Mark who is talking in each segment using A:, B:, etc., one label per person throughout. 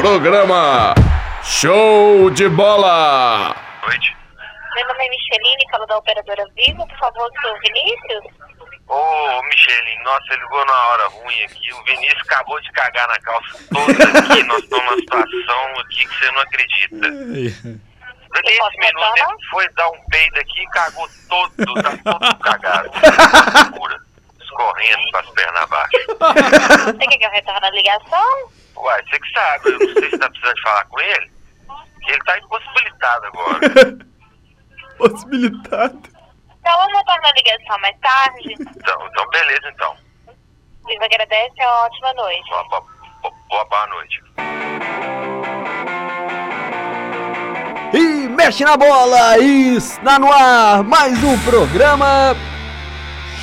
A: Programa Show de Bola.
B: Noite.
C: Meu nome é Micheline, falo da operadora Vivo. Por favor, seu Vinícius.
B: Ô, Micheline, nossa, ele ligou na hora ruim aqui. O Vinícius acabou de cagar na calça toda aqui. Nós estamos numa situação aqui que você não acredita. Daqui
C: posso
B: esse minuto ele foi dar um peido aqui e cagou todo, tá todo cagado. Loucura. Escorrendo com as pernas abaixo.
C: Você quer que eu retorne a ligação?
B: Uai, você que sabe, eu não sei se tá precisando de falar com ele. Ele tá impossibilitado agora.
D: Possibilitado.
C: Então, vamos retornar a ligação mais tarde.
B: Então, então beleza, então.
C: Vivo agradece e uma ótima noite.
B: Boa, boa, boa, boa noite.
D: E mexe na bola! E está no ar mais um programa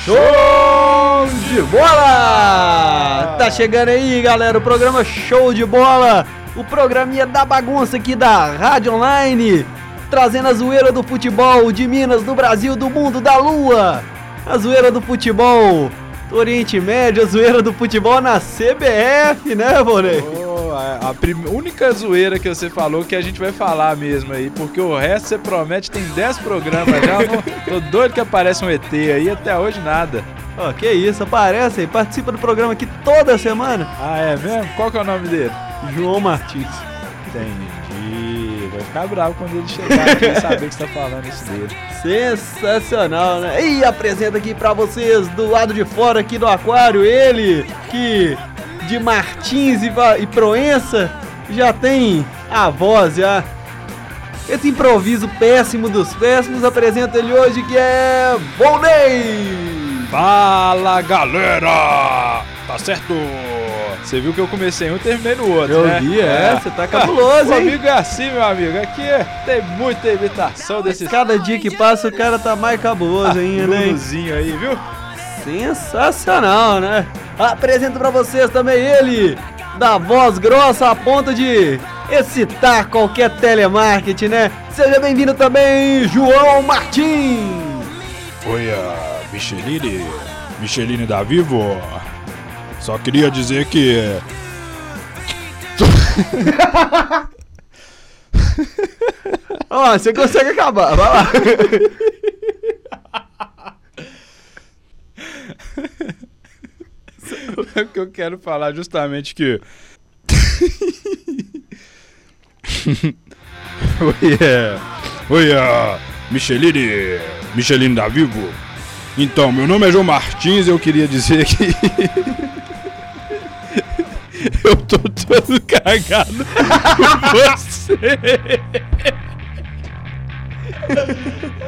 D: Show de Bola! Tá chegando aí, galera, o programa Show de Bola, o programinha da bagunça aqui da Rádio Online, trazendo a zoeira do futebol de Minas, do Brasil, do mundo, da Lua, a zoeira do futebol do Oriente Médio, a zoeira do futebol na CBF, né, Bonei?
E: A a única zoeira que você falou que a gente vai falar mesmo aí, porque o resto você promete, tem 10 programas já. tô doido que aparece um ET aí, até hoje nada.
D: Ó, que isso, aparece aí, participa do programa aqui toda semana.
E: Ah, é mesmo? Qual que é o nome dele?
D: João Martins.
E: Entendi. Vai ficar bravo quando ele chegar aqui e saber que você tá falando isso dele.
D: Sensacional, né? E apresenta aqui pra vocês, do lado de fora aqui do aquário, ele que de Martins e, e Proença já tem a voz já. Esse improviso péssimo dos péssimos apresenta ele hoje que é Volney!
E: Fala galera! Tá certo! Você viu que eu comecei um e terminei no outro,
D: Eu
E: né?
D: vi, é, você tá cabuloso, hein?
E: Comigo é assim, meu amigo. Aqui tem muita imitação desses
D: Cada dia que passa o cara tá mais cabuloso ainda, né? hein?
E: Luluzinho aí, viu?
D: Sensacional, né? Apresento pra vocês também ele, da voz grossa a ponto de excitar qualquer telemarketing, né? Seja bem-vindo também, João Martins!
F: Oi, Micheline, Micheline da Vivo. Só queria dizer que
D: Ó, você consegue acabar, vai lá.
E: O que eu quero falar justamente que.
F: Oi, é. Oi, Micheline, Micheline da Vivo. Então, meu nome é João Martins e eu queria dizer que eu tô todo cagado por você.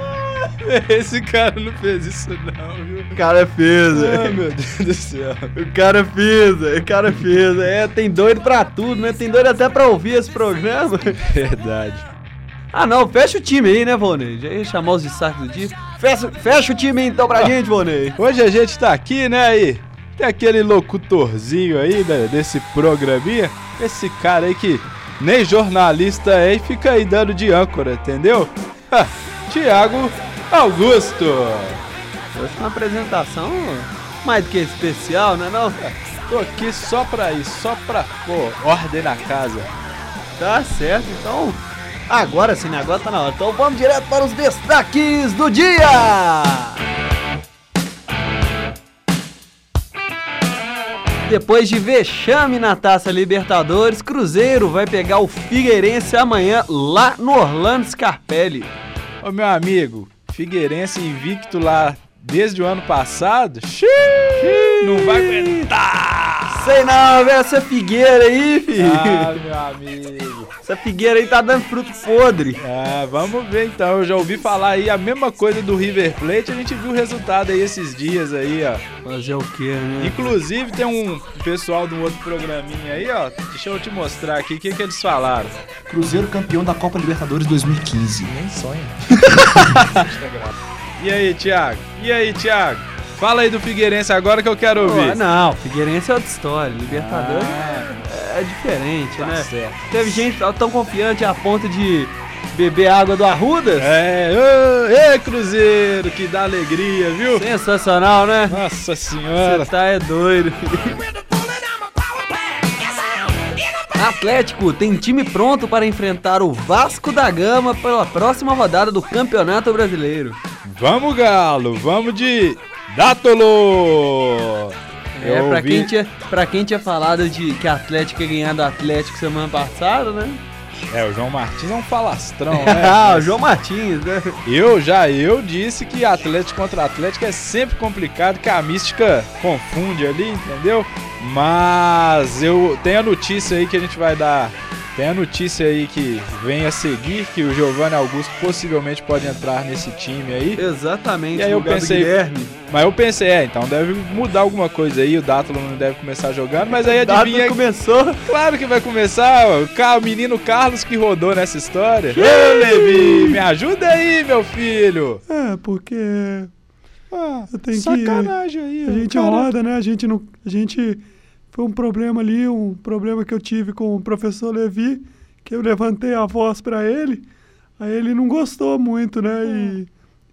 E: Esse cara não fez isso, não, viu?
D: O cara fez,
E: Ah,
D: velho.
E: meu Deus do céu.
D: O cara fez, o cara fez. É, tem doido pra tudo, né? Tem doido até pra ouvir esse programa.
E: Verdade.
D: Ah, não, fecha o time aí, né, Volney? Já ia chamar os destaques do dia. Fecha, fecha o time aí, então pra gente, Volney.
E: Hoje a gente tá aqui, né, aí? Tem aquele locutorzinho aí né, desse programinha. Esse cara aí que nem jornalista é e fica aí dando de âncora, entendeu? Ah, Tiago Augusto.
D: Hoje uma apresentação mais do que especial, né não?
E: Tô aqui só pra isso, só pra pôr ordem na casa.
D: Tá certo, então. Agora sim, né? Agora tá na hora. Então vamos direto para os destaques do dia! Depois de vexame na Taça Libertadores, Cruzeiro vai pegar o Figueirense amanhã lá no Orlando Scarpelli.
E: Ô meu amigo, Figueirense invicto lá desde o ano passado. Xiii, não vai aguentar!
D: Sei não, velho, essa figueira aí, filho.
E: Ah, meu amigo.
D: Essa figueira aí tá dando fruto podre.
E: Ah, vamos ver então. Eu já ouvi falar aí a mesma coisa do River Plate. A gente viu o resultado aí esses dias aí, ó.
D: Fazer o quê, né?
E: Inclusive tem um pessoal de um outro programinha aí, ó. Deixa eu te mostrar aqui o que, que eles falaram.
G: Cruzeiro campeão da Copa Libertadores 2015.
E: Nem sonha. e aí, Thiago? E aí, Thiago? Fala aí do Figueirense agora que eu quero ouvir.
D: Pô, não, Figueirense é outra história. Libertadores
E: Ah,
D: é diferente,
E: tá
D: né?
E: certo.
D: Teve gente tão confiante a ponto de beber água do Arrudas.
E: É, ô, ê, Cruzeiro, que dá alegria, viu?
D: Sensacional, né?
E: Nossa senhora.
D: Você tá é doido. Atlético tem time pronto para enfrentar o Vasco da Gama pela próxima rodada do Campeonato Brasileiro.
E: Vamos, Galo, vamos de Dátolo!
D: É,
E: Eu
D: pra
E: ouvi-
D: quem, tinha, pra quem tinha falado de que Atlético ia ganhar do Atlético semana passada, né?
E: É, o João Martins é um falastrão, né?
D: ah, o João Martins, né?
E: Eu já eu disse que Atlético contra Atlético é sempre complicado, que a mística confunde ali, entendeu? Mas eu tenho a notícia aí que a gente vai dar. Tem a notícia aí que vem a seguir que o Giovanni Augusto possivelmente pode entrar nesse time aí.
D: Exatamente.
E: E aí eu pensei-
D: Guilherme.
E: Mas eu pensei, é, então deve mudar alguma coisa aí, o Dátalo não deve começar jogando, mas aí
D: Data
E: adivinha.
D: começou.
E: Claro que vai começar, ó, o menino Carlos que rodou nessa história. Ô, Levi, me ajuda aí, meu filho.
H: É, porque
E: Ah,
H: Eu tenho que-
E: sacanagem aí.
H: a gente
E: cara.
H: roda, né? A gente não. A gente. Foi um problema ali, um problema que eu tive com o professor Levi, que eu levantei a voz pra ele. Aí ele não gostou muito, né? E,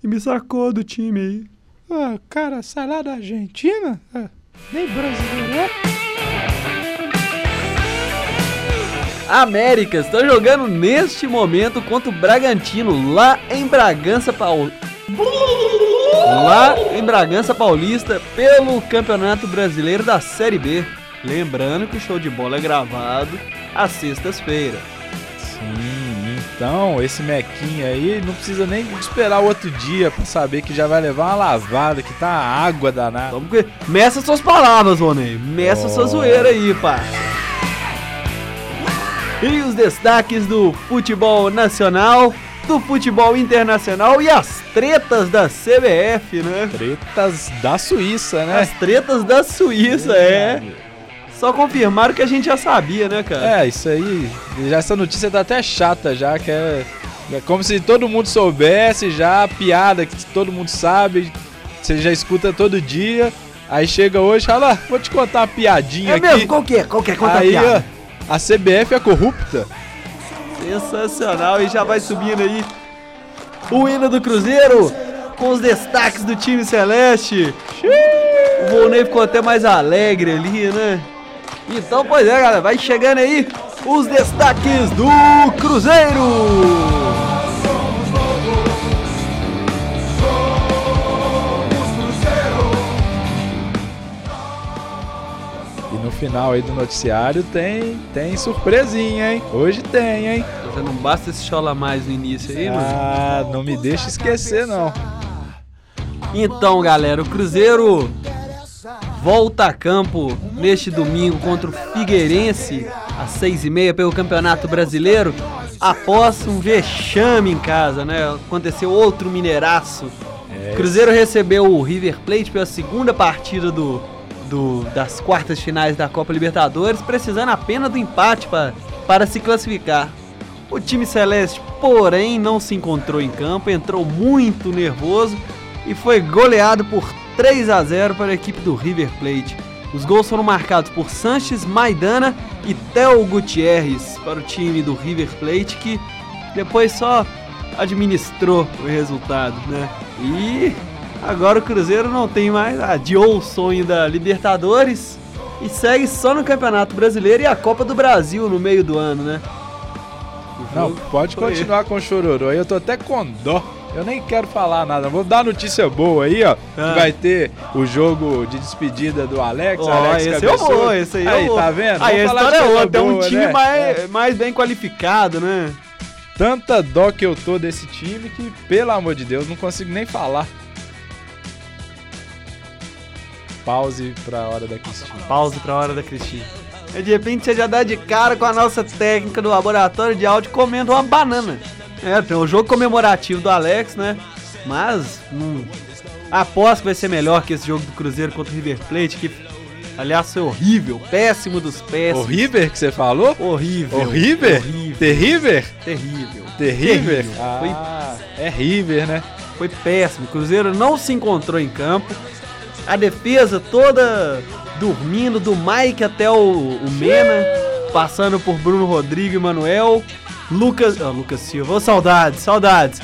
H: e me sacou do time aí.
E: Ah, cara, sai lá da Argentina? Ah, nem brasileiro é.
D: América está jogando neste momento contra o Bragantino lá em Bragança Paul... Lá em Bragança Paulista pelo Campeonato Brasileiro da Série B. Lembrando que o show de bola é gravado às sextas-feiras.
E: Sim, então esse mequinho aí não precisa nem esperar o outro dia pra saber que já vai levar uma lavada, que tá água danada.
D: Que... Meça suas palavras, Ronei. Meça sua
E: Oh.
D: zoeira aí, pá. E os destaques do futebol nacional, do futebol internacional e as tretas da CBF, né?
E: Tretas da Suíça, né?
D: As tretas da Suíça, é. Só confirmaram o que a gente já sabia, né, cara?
E: É, isso aí. Já essa notícia tá até chata já, que é, é como se todo mundo soubesse já a piada que todo mundo sabe, você já escuta todo dia. Aí chega hoje, fala, "Ah, vou te contar uma piadinha
D: É,
E: aqui.
D: mesmo? Qual que é? Qual que é? Conta a
E: aí,
D: piada.
E: ó, a CBF é corrupta.
D: Sensacional, e já vai subindo aí o hino do Cruzeiro com os destaques do time celeste. O Volney ficou até mais alegre ali, né? Então, pois é, galera, vai chegando aí os destaques do Cruzeiro.
E: E no final aí do noticiário tem, tem surpresinha, hein? Hoje tem, hein?
D: Já não basta esse chola mais no início aí, mano.
E: Ah, não me deixa esquecer não.
D: Então, galera, o Cruzeiro volta a campo neste domingo contra o Figueirense às seis e meia pelo Campeonato Brasileiro após um vexame em casa, né? Aconteceu outro mineiraço.
E: É,
D: Cruzeiro recebeu o River Plate pela segunda partida do, do- das quartas finais da Copa Libertadores, precisando apenas do empate pra, para se classificar. O time celeste, porém, não se encontrou em campo, entrou muito nervoso e foi goleado por 3 a 0 para a equipe do River Plate. Os gols foram marcados por Sanches, Maidana e Theo Gutierrez para o time do River Plate, que depois só administrou o resultado, né? E agora o Cruzeiro não tem mais, adiou o sonho da Libertadores e segue só no Campeonato Brasileiro e a Copa do Brasil no meio do ano, né?
E: Não, pode continuar com o chororô. aí Eu tô até com dó. Eu nem quero falar nada. Vou dar notícia boa aí, ó.
D: Ah.
E: Que vai ter o jogo de despedida do Alex.
D: Ó,
E: Alex
D: esse eu
E: Cabeçudo.
D: vou, esse aí eu
E: Aí, tá vendo?
D: Aí a
E: Vamos de
D: história é outra, é um time
E: né?
D: mais,
E: É.
D: mais bem qualificado, né?
E: Tanta dó que eu tô desse time que, pelo amor de Deus, não consigo nem falar. Pause pra hora da Cristina.
D: Pausa pra hora da Cristina. De repente você já dá de cara com a nossa técnica do laboratório de áudio comendo uma banana. É, tem o jogo comemorativo do Alex, né? Mas, hum, aposto que vai ser melhor que esse jogo do Cruzeiro contra o River Plate, que, aliás, foi horrível, péssimo dos
E: O
D: péssimos.
E: River que você falou?
D: Horrível.
E: O River?
D: Horrível.
E: Terrível?
D: Terrível.
E: Terrível?
D: Foi
E: Ah, é River, né?
D: Foi péssimo. O Cruzeiro não se encontrou em campo. A defesa toda dormindo, do Mike até o, o Mena, passando por Bruno Rodrigo e Manuel. Lucas. ah, Lucas Silva, ô, saudades, saudades.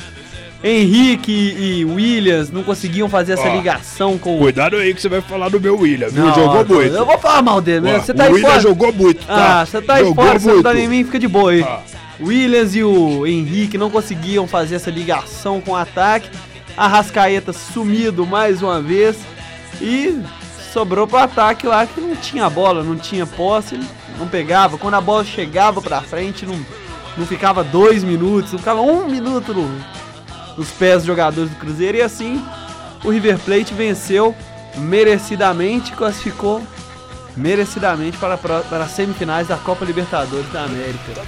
D: Henrique e Williams não conseguiam fazer essa
F: Ó,
D: ligação com
F: Cuidado aí que você vai falar do meu William, viu?
D: Não,
F: jogou
D: ó,
F: muito.
D: Eu vou falar mal dele, né? Você tá
F: o
D: aí
F: William
D: fora.
F: jogou muito, tá?
D: Ah, você tá aí
F: Jogou
D: fora, você não tá
F: muito.
D: em mim, fica de boa aí.
F: Ah.
D: Williams e o Henrique não conseguiam fazer essa ligação com o ataque. A Rascaeta sumido mais uma vez. E sobrou pro ataque lá que não tinha bola, não tinha posse, não pegava. Quando a bola chegava pra frente, não, não ficava dois minutos, não ficava um minuto no, nos pés dos jogadores do Cruzeiro. E assim, o River Plate venceu merecidamente, classificou merecidamente para, para, para as semifinais da Copa Libertadores da América.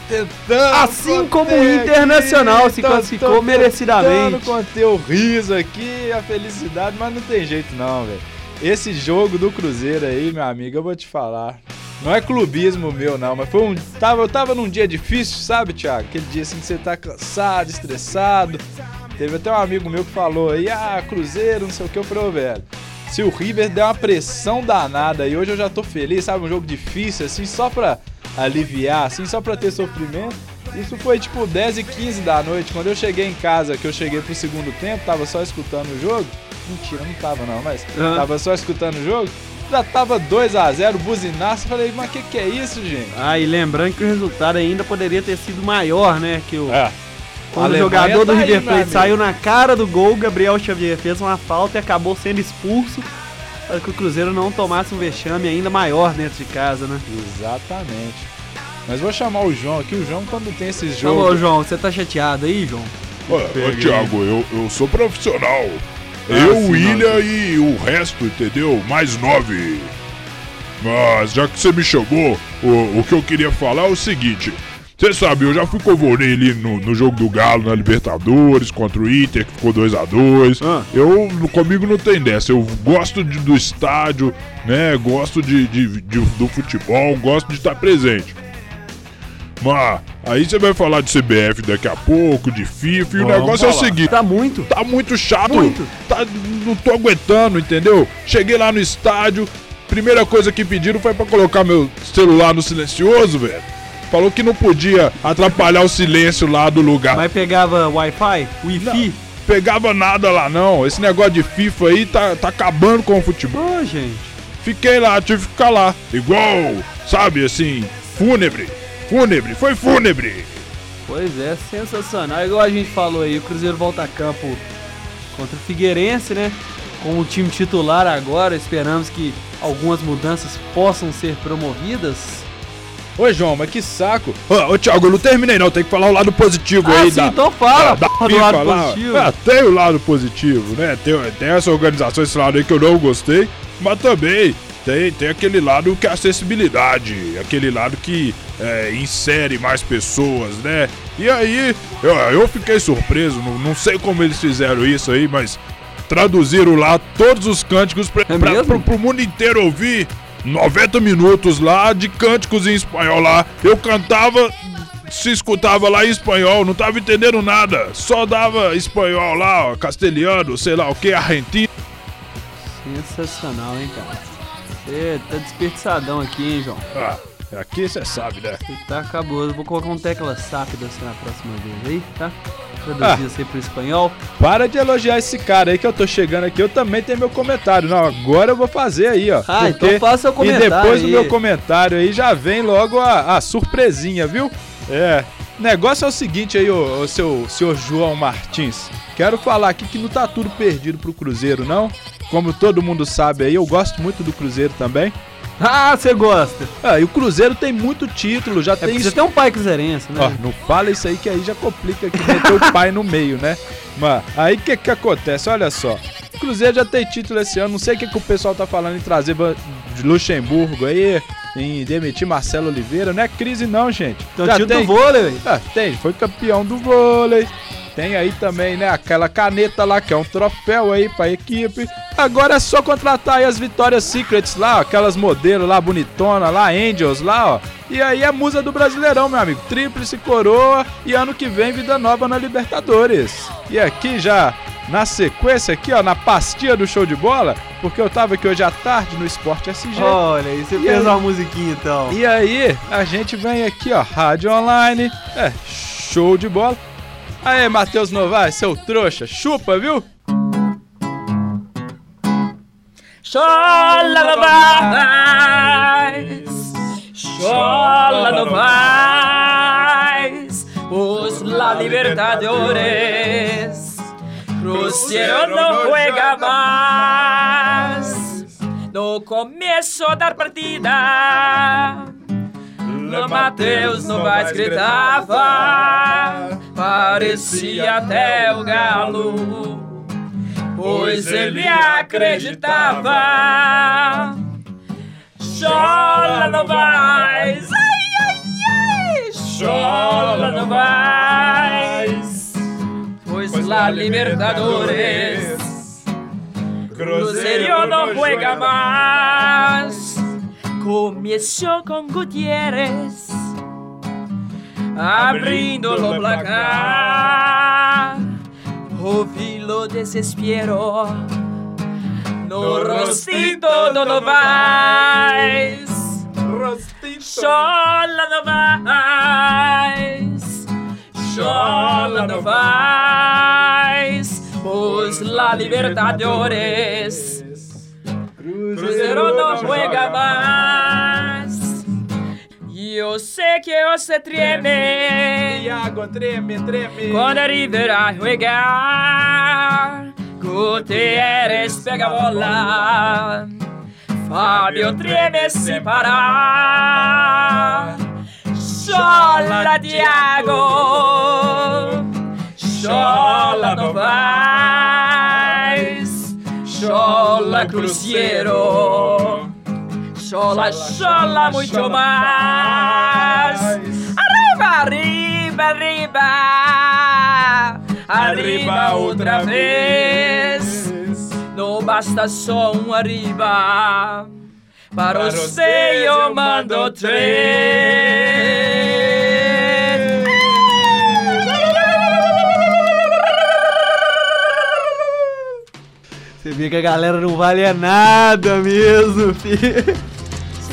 D: Assim como o Internacional se classificou merecidamente.
E: Tentando conter o riso aqui, a felicidade, mas não tem jeito não, velho. Esse jogo do Cruzeiro aí, meu amigo, eu vou te falar. Não é clubismo meu, não, mas foi um. Tava, eu tava num dia difícil, sabe, Thiago? Aquele dia assim que você tá cansado, estressado. Teve até um amigo meu que falou aí, ah, Cruzeiro, não sei o que, eu falei, velho. Se o River der uma pressão danada e hoje eu já tô feliz, sabe? Um jogo difícil, assim, só pra aliviar, assim, só pra ter sofrimento. Isso foi tipo 10 e 15 da noite. Quando eu cheguei em casa, que eu cheguei pro segundo tempo, tava só escutando o jogo. Mentira, não tava não, mas
D: Aham.
E: tava só escutando o jogo. Já tava 2 a 0 buzinaço. Falei, mas que que é isso, gente?
D: Ah, e lembrando que o resultado ainda poderia ter sido maior, né? Que o,
E: É.
D: quando o jogador do
E: tá
D: River Plate saiu na cara do gol, o Gabriel Xavier fez uma falta e acabou sendo expulso para que o Cruzeiro não tomasse um vexame ainda maior dentro de casa, né?
E: Exatamente. Mas vou chamar o João aqui. O João, quando tem esses
D: ô,
E: jogos.
D: João, você tá chateado aí, João?
F: Ô, ô Thiago, eu, eu sou profissional.
D: Ah,
F: eu,
D: sim,
F: William e o resto, entendeu? Mais nove. Mas já que você me chamou, o, o que eu queria falar é o seguinte. Você sabe, eu já fui covorei ali no, no jogo do Galo na Libertadores contra o Inter, que ficou 2 a 2
D: Ah.
F: Eu, comigo não tem dessa. Eu gosto de- do estádio, né? Gosto de, de- de- do futebol, gosto de estar presente. Aí você vai falar de CBF daqui a pouco, de FIFA, e o negócio é o
E: falar.
F: seguinte.
D: Tá muito.
F: Tá muito chato.
D: Muito.
F: Tá, não tô aguentando, entendeu? Cheguei lá no estádio, primeira coisa que pediram foi pra colocar meu celular no silencioso, velho. Falou que não podia atrapalhar o silêncio lá do lugar.
D: Mas pegava Wi-Fi? Wi-Fi?
F: Pegava nada lá não. Esse negócio de FIFA aí tá, tá acabando com o futebol.
D: Ô, gente.
F: Fiquei lá, tive que ficar lá. Igual, sabe, assim, fúnebre. Fúnebre, foi fúnebre.
D: Pois é, sensacional. Igual a gente falou aí, o Cruzeiro volta a campo contra o Figueirense, né? Com o time titular agora, esperamos que algumas mudanças possam ser promovidas.
E: Ô, João, mas que saco.
F: Ô, ô Thiago, eu não terminei não, tem que falar o lado positivo
D: Ah,
F: aí
D: sim,
F: da,
D: então fala,
F: da, da
D: porra, do lado
F: lá.
D: positivo.
F: É, tem o lado positivo, né? Tem, tem essa organização, esse lado aí que eu não gostei, mas também tem, tem aquele lado que é acessibilidade, aquele lado que é, insere mais pessoas, né? E aí, eu, eu fiquei surpreso, não, não sei como eles fizeram isso aí, mas traduziram lá todos os cânticos pra,
D: É
F: pra- pro, pro mundo inteiro ouvir. 90 minutos lá de cânticos em espanhol lá. Eu cantava, se escutava lá em espanhol, não tava entendendo nada. Só dava espanhol lá, ó, castelhano, sei lá o que, argentino.
D: Sensacional, hein, cara? Você tá desperdiçadão aqui, hein, João?
F: Ah, aqui você sabe, né?
D: Você tá acabou. Vou colocar um tecla SAP dessa na próxima vez aí, tá? Traduzir
E: Ah.
D: assim pro espanhol.
E: Para de elogiar esse cara aí que eu tô chegando aqui. Eu também tenho meu comentário. Não, agora eu vou fazer aí, ó.
D: Ah, então faça seu comentário
E: E depois do
D: aí.
E: meu comentário aí já vem logo a, a surpresinha, viu? É. Negócio é o seguinte aí, ô, ô, seu senhor João Martins. Quero falar aqui que não tá tudo perdido pro Cruzeiro, não. Como todo mundo sabe aí, eu gosto muito do Cruzeiro também.
D: Ah, você gosta.
E: Ah, e o Cruzeiro tem muito título, já
D: É
E: tem
D: você tem um pai cruzeirense, né?
E: Ó, não fala isso aí que aí já complica que meter o pai no meio, né? Mas aí o que que acontece? Olha só. O Cruzeiro já tem título esse ano. Não sei o que, que o pessoal tá falando em trazer de Luxemburgo aí, em demitir Marcelo Oliveira. Não é crise não, gente.
D: Então,
E: já tem,
D: do vôlei.
E: Ah, tem, foi campeão do vôlei. Tem aí também, né, aquela caneta lá que é um troféu aí pra equipe. Agora é só contratar aí as Vitórias Secrets lá, ó, aquelas modelos lá bonitona lá, Angels lá, ó. E aí é musa do Brasileirão, meu amigo. Tríplice coroa e ano que vem vida nova na Libertadores. E aqui já na sequência aqui, ó, na pastinha do show de bola, porque eu tava aqui hoje à tarde no Esporte SG.
D: Olha aí, você
E: E
D: fez
E: aí?
D: uma musiquinha então.
E: E aí, a gente vem aqui, ó, rádio online, é, show de bola. Aê, Matheus Novaes, seu trouxa, chupa, viu?
I: Chola Novaes, Chola Novaes, os la Libertadores, Cruzeiro não juega mais. No começo da partida, o Matheus Novaes gritava, parecia até o galo pois ele acreditava. Chola Novaes, ai, ai, ai, chola Novaes, pois lá Libertadores, Cruzeiro não juega mais. Começou com Gutierrez, abrindo o placar. Ouvi lo desespero no rostito do Novaes. Chola Novaes, chola Novaes, os la Libertadores. Cruzeiro não juega. E eu sei que você treme.
E: água treme, treme.
I: Quando a jogar, Gutierrez pega a bola. Fábio treme sem parar. Chola Thiago, chola Novaes, chola Cruzeiro, chola, chola muito mais. Arriba, arriba, arriba, arriba outra vez. Não basta só um arriba. Para você eu mando três.
D: Você vê que a galera não vale nada mesmo, filho.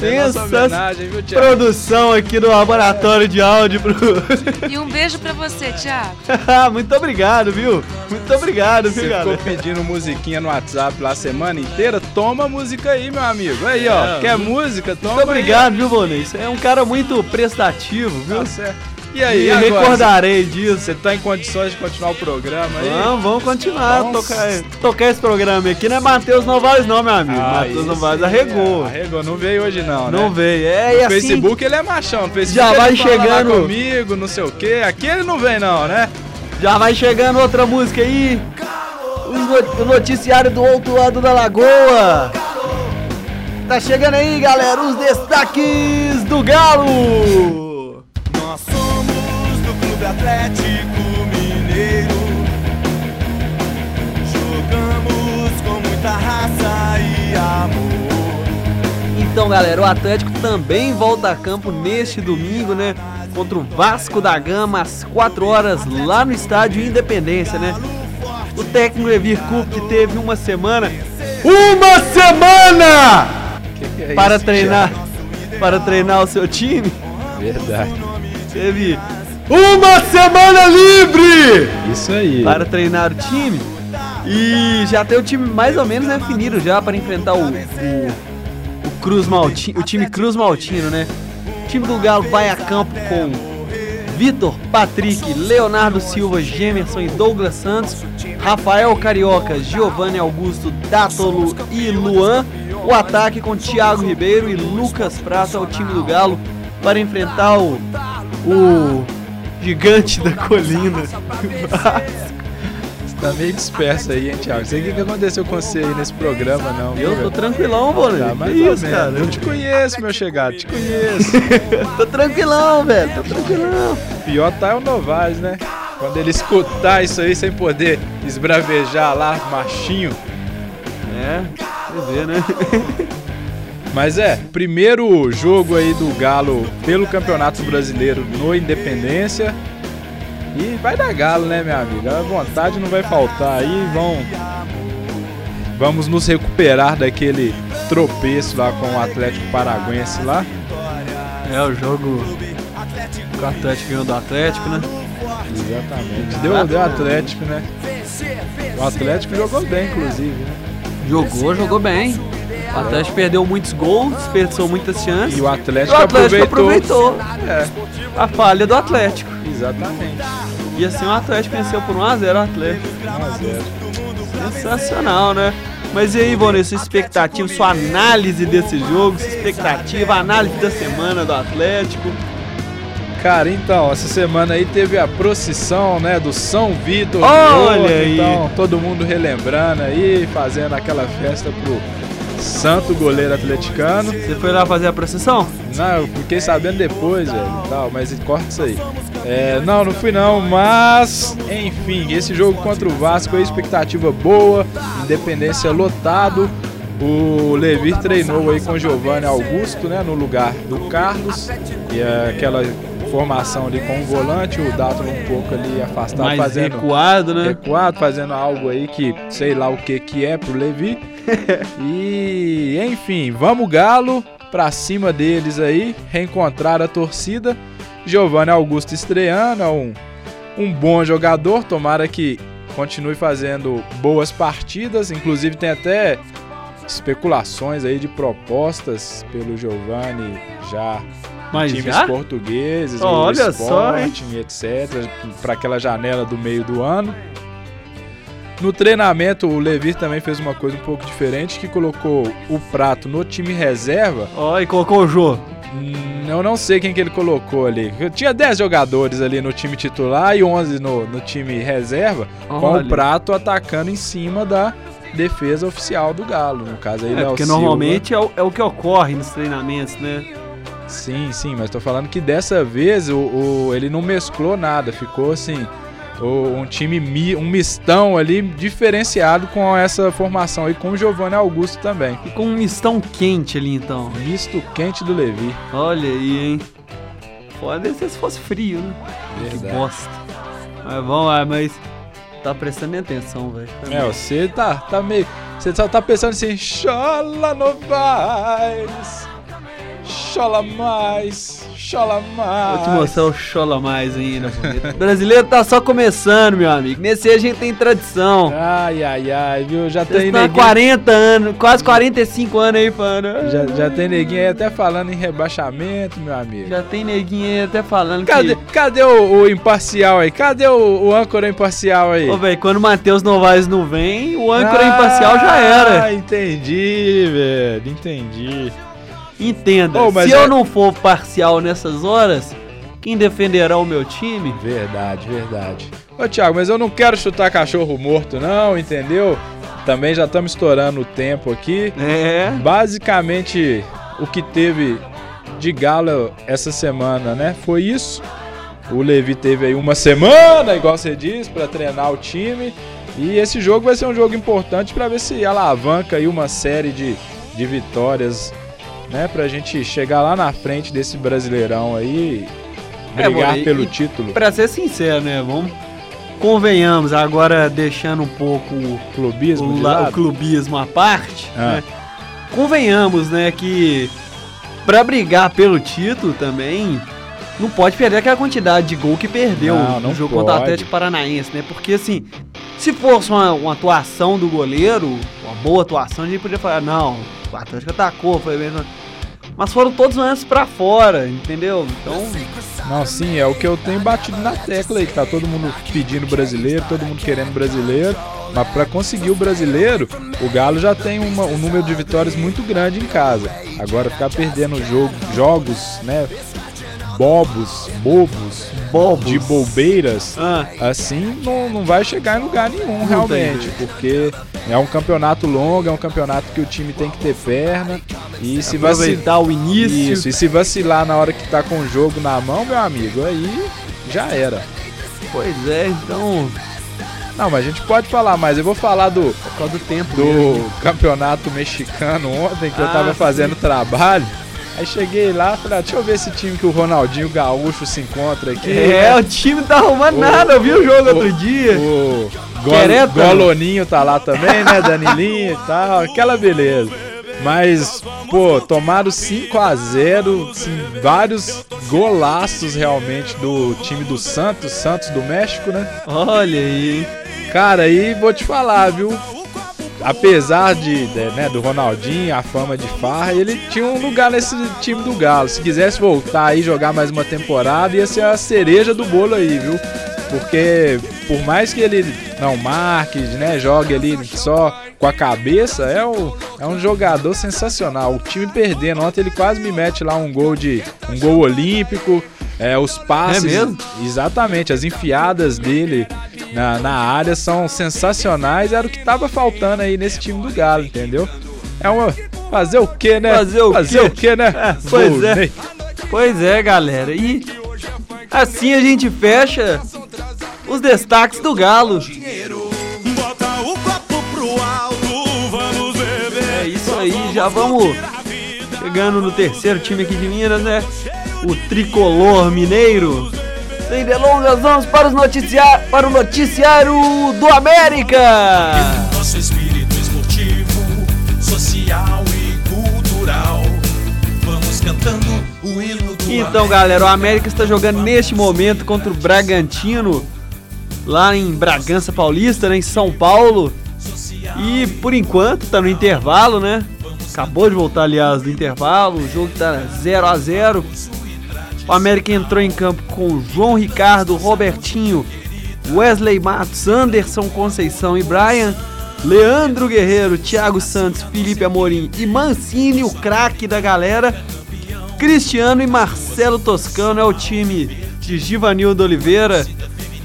E: É
D: Sensacional.
E: viu?
D: Produção aqui do laboratório de áudio pro.
J: E um beijo pra você, Thiago.
D: Muito obrigado, viu? Muito obrigado, viu,
E: Você
D: galera?
E: ficou pedindo musiquinha no WhatsApp lá a semana inteira? Toma música aí, meu amigo. Aí, ó.
D: É,
E: Quer música? Toma
D: Muito
E: aí.
D: obrigado, viu, Bonê? Você é um cara muito prestativo, viu?
E: Tá certo. E aí,
D: E
E: agora?
D: recordarei disso.
E: Você tá em condições de continuar o programa aí?
D: Vamos, vamos continuar
E: Vamos.
D: tocar, tocar esse programa aqui. Não é Matheus Novaes, não, meu amigo.
E: Ah,
D: Matheus Novaes
E: aí,
D: arregou.
E: é, Arregou, não veio hoje não, né?
D: Não veio. É, e
E: No
D: assim.
E: Facebook ele é machão, no Facebook
D: Já vai chegando-
E: comigo, não sei o quê. Aqui ele não vem não, né?
D: Já vai chegando outra música aí. O noticiário do outro lado da lagoa. Tá chegando aí, galera, os destaques do Galo.
K: Clube Atlético Mineiro. Jogamos com muita raça e amor.
D: Então, galera, o Atlético também volta a campo neste domingo, né? Contra o Vasco da Gama às 4 horas lá no estádio Independência, né? O técnico Evir que teve uma semana. Uma semana!
E: Que que é
D: para
E: isso,
D: treinar. Para treinar o seu time.
E: Verdade.
D: Teve uma semana livre!
E: Isso aí.
D: para treinar o time. E já tem o time mais ou menos definido já para enfrentar o, o, o Cruz Maltino, o time Cruz Maltino, né? O time do Galo vai a campo com Vitor, Patrick, Leonardo Silva, Gemerson e Douglas Santos, Rafael Carioca, Giovanni Augusto, Dátolo e Luan. O ataque com Thiago Ribeiro e Lucas Prata, o time do Galo, para enfrentar o, o gigante da colina.
E: Você tá meio disperso aí, hein, Thiago? Não sei o que que aconteceu com você aí nesse programa, não.
D: Eu tô tranquilão, Bonner.
E: Tá, mais
D: isso, cara?
E: Eu te conheço, meu chegado, te conheço.
D: tô tranquilão, velho. Tô tranquilão.
E: Pior tá é o Novaes, né? Quando ele escutar isso aí sem poder esbravejar lá, machinho.
D: É, você vê, né?
E: Mas é, primeiro jogo aí do Galo pelo Campeonato Brasileiro no Independência. E vai dar Galo, né, minha amiga? A vontade não vai faltar aí. Vão, vamos nos recuperar daquele tropeço lá com o Atlético Paraguense lá.
D: É o jogo. O Atlético ganhou do Atlético, né?
E: Exatamente. Deu, deu Atlético, né? O Atlético jogou bem, inclusive, né?
D: Jogou, jogou bem. O Atlético perdeu muitos gols, desperdiçou muitas chances.
E: E o Atlético,
D: O Atlético
E: aproveitou.
D: aproveitou
E: É,
D: a falha do Atlético.
E: exatamente.
D: E assim o Atlético venceu por 1x0 o Atlético.
E: 1 a 0.
D: Sensacional, né? Mas e aí, Ivone, sua expectativa, sua análise desse jogo, sua expectativa, análise da semana do Atlético.
E: Cara, então, essa semana aí teve a procissão, né, do São Vitor.
D: Olha aí.
E: Então, todo mundo relembrando aí, fazendo aquela festa pro santo goleiro atleticano.
D: Você foi lá fazer a procissão?
E: Não, eu fiquei sabendo depois, velho, tal, mas corta isso aí. É, não, não fui não, mas, enfim, esse jogo contra o Vasco aí, expectativa boa, Independência lotado. O Levir treinou aí com o Giovanni Augusto, né, no lugar do Carlos, e é aquela formação ali com o volante, o Dátulo um pouco ali afastado,
D: Mais
E: fazendo
D: recuado, né?
E: recuado, fazendo algo aí que sei lá o que que é pro Levi. e enfim, vamos Galo pra cima deles aí, reencontrar a torcida. Giovanni Augusto estreando, é um, um bom jogador, tomara que continue fazendo boas partidas, inclusive tem até especulações aí de propostas pelo Giovanni já
D: Mas
E: times
D: já?
E: portugueses, o
D: Olha só, hein?
E: Sporting, etc, para aquela janela do meio do ano. No treinamento, o Levir também fez uma coisa um pouco diferente, que colocou o prato no time reserva.
D: Ó, e colocou o Jô.
E: Hum, Eu não sei quem que ele colocou ali. Tinha 10 jogadores ali no time titular e 11 no, no time reserva, com
D: Olha.
E: o prato atacando em cima da defesa oficial do Galo. No caso aí,
D: É,
E: Léo
D: porque
E: Silva.
D: normalmente é o, é o que ocorre nos treinamentos, né?
E: Sim, sim, mas tô falando que dessa vez o, o- ele não mesclou nada, ficou assim, um time, mi- um mistão ali diferenciado com essa formação e com o Giovanni Augusto também.
D: E com um mistão quente ali, então.
E: Misto quente do Levi.
D: Olha aí, hein? Pode ser se fosse frio, né? Que
E: Verdade.
D: bosta. Mas vamos lá, mas tá prestando atenção, velho.
E: É, você tá, tá meio. Você só tá pensando assim, chola Novaes, chola mais, chola mais.
D: Vou te mostrar o chola mais ainda. O brasileiro tá só começando, meu amigo. Nesse aí a gente tem tradição.
E: Ai, ai, ai, viu? Já
D: Vocês
E: tem
D: há
E: neguinho.
D: 40 anos, quase 45 anos aí falando.
E: Já, já tem neguinho aí até falando em rebaixamento, meu amigo.
D: Já tem neguinho aí até falando
E: Cadê,
D: que...
E: cadê o, o imparcial aí? Cadê o, o âncora imparcial aí?
D: Ô, velho, quando o Matheus Novaes não vem, o âncora imparcial já era.
E: Ah, entendi, velho. Entendi.
D: Entenda,
E: mas
D: se
E: é-
D: eu não for parcial nessas horas, quem defenderá o meu time?
E: Verdade, verdade. Ô, Thiago, mas eu não quero chutar cachorro morto, não, entendeu? Também já estamos estourando o tempo aqui.
D: É.
E: Basicamente, o que teve de galo essa semana, né? Foi isso. O Levi teve aí uma semana, igual você diz, para treinar o time. E esse jogo vai ser um jogo importante para ver se alavanca aí uma série de, de vitórias, né? Pra gente chegar lá na frente desse brasileirão aí,
D: É,
E: brigar
D: mano, e-
E: pelo
D: e
E: título.
D: Pra ser sincero, né? Vamos. Convenhamos, agora deixando um pouco o,
E: Clubismo
D: la-
E: lado.
D: o clubismo à parte,
E: Ah.
D: né? Convenhamos, né, que pra brigar pelo título também não pode perder aquela quantidade de gol que perdeu
E: Não,
D: no
E: não
D: jogo contra o
E: pode.
D: Atlético Paranaense, né? Porque assim, se fosse uma, uma atuação do goleiro, uma boa atuação, a gente poderia falar, não, o Atlético atacou, foi bem. Mas foram todos lances pra fora, entendeu? Então,
E: Não, sim, é o que eu tenho batido na tecla aí, que tá todo mundo pedindo brasileiro, todo mundo querendo brasileiro. Mas pra conseguir o brasileiro, o Galo já tem uma- um número de vitórias muito grande em casa. Agora ficar perdendo jogo, jogos, né? Bobos, bobos,
D: Bobos.
E: de bobeiras,
D: Ah.
E: assim não, não vai chegar em lugar nenhum,
D: Não
E: realmente.
D: tem
E: Porque é um campeonato longo, é um campeonato que o time tem que ter perna. E se vacilar.
D: o início.
E: Isso, e se vacilar na hora que tá com o jogo na mão, meu amigo, aí já era.
D: Pois é, então.
E: Não, mas a gente pode falar mais. Eu vou falar do,
D: Por causa do tempo.
E: do
D: mesmo.
E: campeonato mexicano ontem, que eu
D: Ah,
E: tava
D: sim.
E: fazendo trabalho. Aí cheguei lá, falei, ah, deixa eu ver esse time que o Ronaldinho Gaúcho se encontra aqui.
D: É,
E: né?
D: o time não tá arrumando
E: O-
D: nada, eu vi o jogo
E: o-
D: outro dia.
E: O. Gol, Goloninho tá lá também, né? Danilinho e tal, aquela beleza. Mas pô, tomaram 5 a 0 assim, vários golaços realmente do time do Santos, Santos do México, né?
D: Olha aí.
E: Cara, aí vou te falar, viu? Apesar de, de, né, do Ronaldinho, a fama de farra, ele tinha um lugar nesse time do Galo. Se quisesse voltar aí jogar mais uma temporada, ia ser a cereja do bolo aí, viu? Porque por mais que ele não marque, né, jogue ali só com a cabeça, é, o, é um jogador sensacional. O time perdendo, ontem ele quase me mete lá um gol de um gol olímpico, é, os passes,
D: É mesmo?
E: exatamente, as enfiadas dele na, na área são sensacionais, era o que tava faltando aí nesse time do Galo, entendeu? É uma fazer o quê, né?
D: Fazer o
E: fazer
D: quê?
E: o quê, né?
D: É, pois é.
E: Volney.
D: Pois é, galera. E assim a gente fecha os destaques do Galo. É isso aí, já vamos chegando no terceiro time aqui de Minas, né? O tricolor mineiro. Sem delongas, vamos para, os noticia para o noticiário do América.
K: Nosso espírito esportivo, social e cultural. Vamos cantando o hino do
D: Então, galera, o América está jogando neste momento contra o Bragantino, lá em Bragança Paulista, né, em São Paulo. E por enquanto tá no intervalo, né? Acabou de voltar, aliás, do intervalo. O jogo tá 0 a 0 O América entrou em campo com João Ricardo, Robertinho, Wesley Matos, Anderson Conceição e Brian. Leandro Guerreiro, Thiago Santos, Felipe Amorim e Mancini, o craque da galera. Cristiano e Marcelo Toscano é o time de Givanildo Oliveira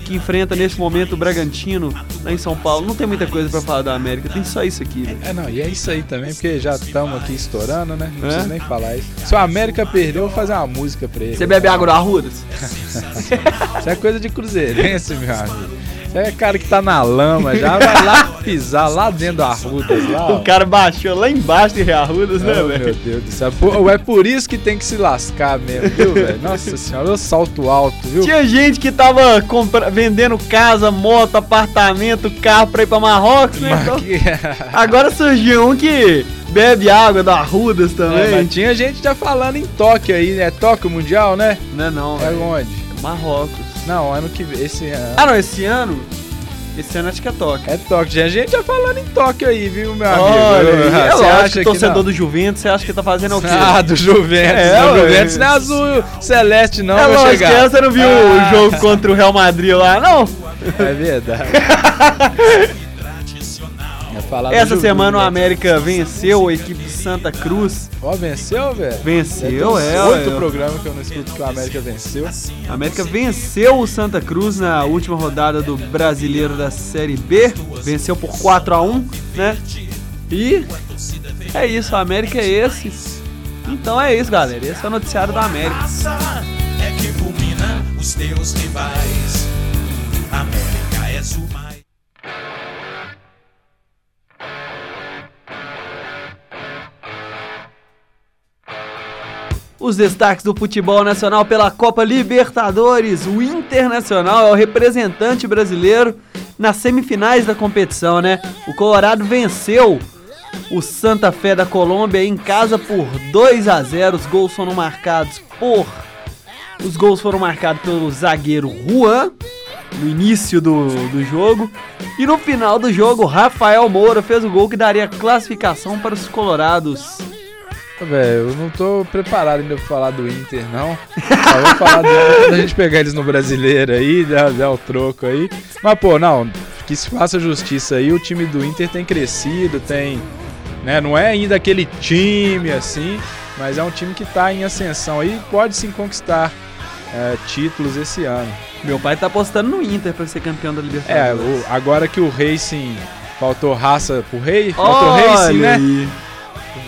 D: que enfrenta neste momento o Bragantino lá em São Paulo. Não tem muita coisa pra falar da América, tem só isso aqui.
E: É, não, e é isso aí também, porque já estamos aqui estourando, né? Não
D: É?
E: preciso nem falar isso. Se o América perdeu, eu vou fazer uma música pra ele.
D: Você bebe água da Arrudas?
E: Isso é coisa de cruzeirense, meu amigo. É cara que tá na lama já, vai lá pisar lá dentro do Arrudas lá.
D: O cara baixou lá embaixo de Arrudas, né,
E: Oh, meu
D: velho?
E: Deus do céu. Pô, é por isso que tem que se lascar mesmo, viu, velho? Nossa senhora, eu salto alto, viu?
D: Tinha gente que tava compra- vendendo casa, moto, apartamento, carro pra ir pra Marrocos, né? Então, agora surgiu um que bebe água da Arrudas
E: É,
D: também.
E: mas tinha gente já falando em Tóquio aí, né? Tóquio Mundial, né?
D: Não é não,
E: É
D: velho.
E: onde?
D: Marrocos.
E: Não, ano que vem. Esse ano.
D: Ah, não, esse ano? Esse ano acho que é Tóquio.
E: É Tóquio. Tinha gente já falando em Tóquio aí, viu, meu amigo?
D: Olha,
E: você acha
D: que torcedor
E: não?
D: do Juventus, você acha que tá fazendo o quê?
E: Ah, do Juventus.
D: É,
E: do. Juventus não é azul celeste, não,
D: é lógico
E: chegar.
D: que você não viu
E: Ah.
D: o jogo contra o Real Madrid lá, não?
E: É verdade. Falar
D: Essa semana o
E: né?
D: América venceu a equipe de Santa Cruz.
E: Ó, venceu, velho?
D: Venceu, é,
E: Oito
D: ué.
E: programas que eu não escuto que o América venceu.
D: A América venceu o Santa Cruz na última rodada do Brasileiro da Série B. Venceu por 4 a 1 né? E é isso, a América é esse. Então é isso, galera. Esse é o noticiário da América.
K: É que fulmina os teus rivais. América és o
D: Os destaques do futebol nacional pela Copa Libertadores. O Internacional é o representante brasileiro nas semifinais da competição, né? O Colorado venceu o Santa Fé da Colômbia em casa por 2 a 0. Os gols foram marcados por os gols foram marcados pelo zagueiro Juan no início do, do jogo. E no final do jogo, Rafael Moura fez o gol que daria classificação para os colorados.
E: Velho, eu não tô preparado ainda pra falar do Inter, não. Só vou falar do quando a gente pegar eles no brasileiro aí, dar, dar o troco aí. Mas, pô, não, que se faça justiça aí, o time do Inter tem crescido, tem. Né, não é ainda aquele time assim, mas é um time que tá em ascensão aí pode sim conquistar é, títulos esse ano.
D: Meu pai tá apostando no Inter pra ser campeão da
E: É,
D: Libertadores.
E: o- agora que o Racing faltou raça pro Rei, faltou Racing, né?
D: aí.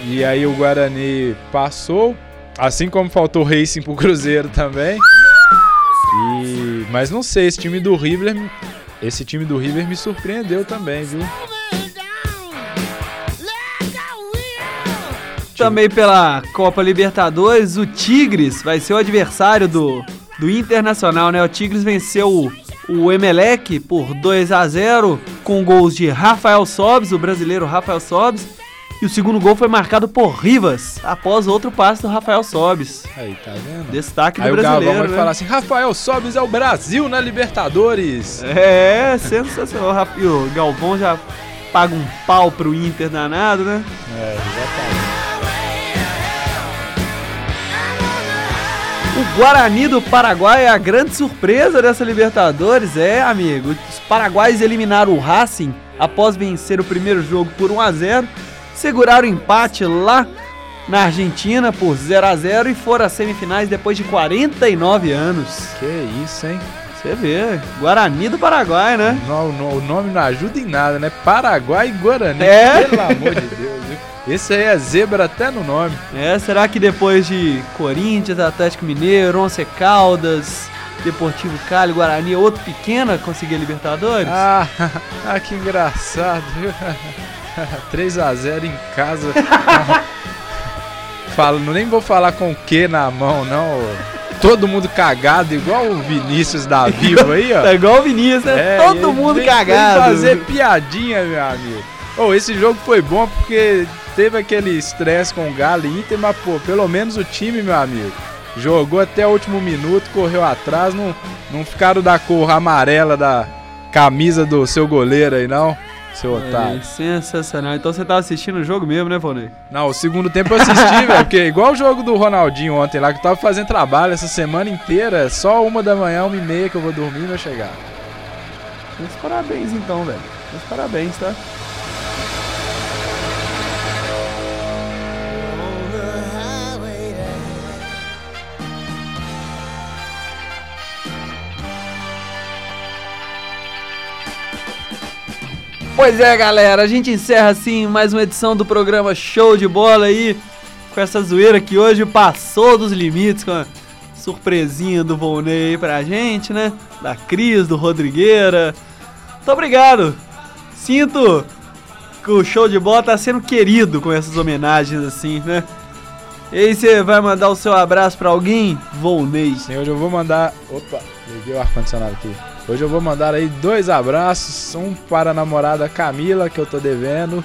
E: E aí o Guarani passou, assim como faltou Racing pro Cruzeiro também. E mas não sei, esse time do River, esse time do River me surpreendeu também, viu?
D: Também pela Copa Libertadores, o Tigres vai ser o adversário do, do Internacional, né? O Tigres venceu o, o Emelec por 2 a 0 com gols de Rafael Sobes, o brasileiro Rafael Sobes, E o segundo gol foi marcado por Rivas, após outro passe do Rafael Sobis.
E: Aí, tá vendo?
D: Destaque do
E: Aí o Galvão
D: brasileiro,
E: vai
D: né?
E: falar assim: Rafael Sobis é o Brasil na Libertadores.
D: É, sensacional. E o Galvão já paga um pau pro Inter danado, né?
E: É, exatamente.
D: O Guarani do Paraguai é a grande surpresa dessa Libertadores, é, amigo. Os paraguaios eliminaram o Racing após vencer o primeiro jogo por 1 a 0, seguraram o empate lá na Argentina por 0 a 0 e foram às semifinais depois de 49 anos.
E: Que isso, hein?
D: Você vê, Guarani do Paraguai, né?
E: Não, o nome não ajuda em nada, né? Paraguai e Guarani,
D: é?
E: pelo amor de Deus. Esse aí é zebra até no nome.
D: É, será que depois de Corinthians, Atlético Mineiro, Once Caldas, Deportivo Cali, Guarani, outro pequena conseguir Libertadores?
E: Ah, ah que engraçado, viu? 3x0 em casa. Falo, nem vou falar com o que na mão, não. Todo mundo cagado, igual o Vinícius da Vivo aí, ó.
D: É igual o Vinícius, né? É,
E: Todo
D: mundo cagado.
E: Tem fazer piadinha, meu amigo. Oh, esse jogo foi bom porque teve aquele estresse com o Galo e Inter, mas pô, pelo menos o time, meu amigo, jogou até o último minuto, correu atrás, não, não ficaram da cor amarela da camisa do seu goleiro aí, não seu otário.
D: É, sensacional. Então você tava assistindo o jogo mesmo, né, Vonei?
E: Não, o segundo tempo eu assisti, velho, porque igual o jogo do Ronaldinho ontem lá, que eu tava fazendo trabalho essa semana inteira, só uma da manhã, uma e meia que eu vou dormir e vai chegar.
D: Meus parabéns então, velho. Meus parabéns, tá? Pois é, galera, a gente encerra assim mais uma edição do programa Show de Bola aí, com essa zoeira que hoje passou dos limites, com a surpresinha do Volney aí pra gente, né? Da Cris, do Rodrigueira. Muito obrigado. Sinto que o Show de Bola tá sendo querido com essas homenagens assim, né? E aí você vai mandar o seu abraço pra alguém? Volney.
E: Hoje eu vou mandar. Opa, liguei o ar-condicionado aqui. Hoje eu vou mandar aí dois abraços. Um para a namorada Camila, que eu tô devendo.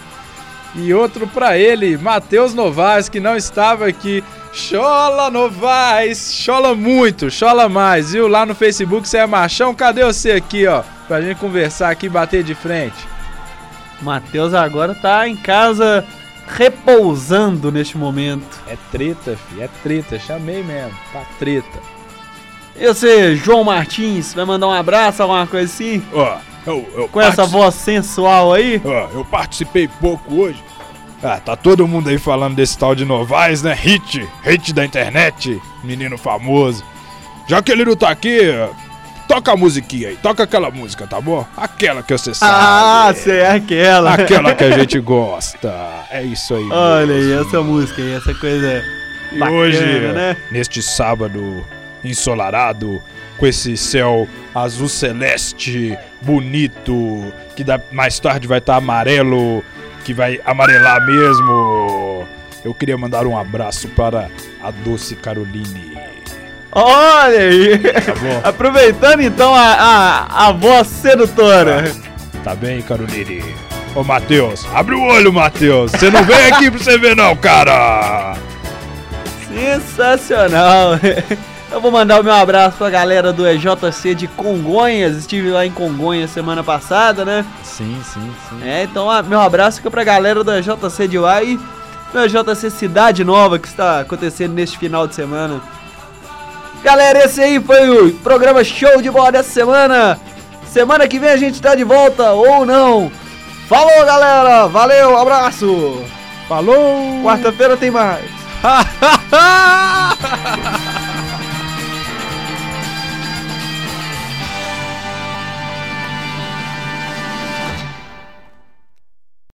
E: E outro pra ele, Matheus Novaes, que não estava aqui. Chola Novaes, chola muito, chola mais, viu? Lá no Facebook você é machão. Cadê você aqui, ó? Pra gente conversar aqui e bater de frente.
D: Matheus agora tá em casa repousando neste momento.
E: É treta, fi, é treta. Chamei mesmo, tá treta.
D: E você, João Martins, vai mandar um abraço, alguma coisa assim?
F: Ó, eu, eu
D: Com essa voz sensual aí?
F: Ó, eu participei pouco hoje. Ah, tá todo mundo aí falando desse tal de Novaes, né? Hit, hit da internet, menino famoso. Já que ele não tá aqui, toca a musiquinha aí, toca aquela música, tá bom? Aquela que você sabe.
D: Ah, você é aquela.
F: Aquela que a gente gosta. É isso aí.
D: Olha aí, essa música aí, essa coisa
F: E
D: bacana,
F: hoje,
D: né?
F: neste sábado ensolarado, com esse céu azul celeste, bonito, que dá- mais tarde vai estar amarelo, que vai amarelar mesmo. Eu queria mandar um abraço para a doce Caroline.
D: Olha aí.
F: Tá?
D: Aproveitando então a, a, a voz sedutora.
F: Tá bem, Caroline? Ô, Matheus, abre o olho, Matheus. Você não vem aqui pra você ver, não, cara.
D: Sensacional. Eu vou mandar o meu abraço pra galera do EJC de Congonhas. Estive lá em Congonhas semana passada, né?
E: Sim, sim, sim.
D: É, então a- meu abraço fica pra galera do EJC de lá e do EJC Cidade Nova que está acontecendo neste final de semana. Galera, esse aí foi o programa Show de Bola dessa semana. Semana que vem a gente tá de volta ou não. Falou, galera. Valeu, abraço.
E: Falou.
D: Quarta-feira tem mais.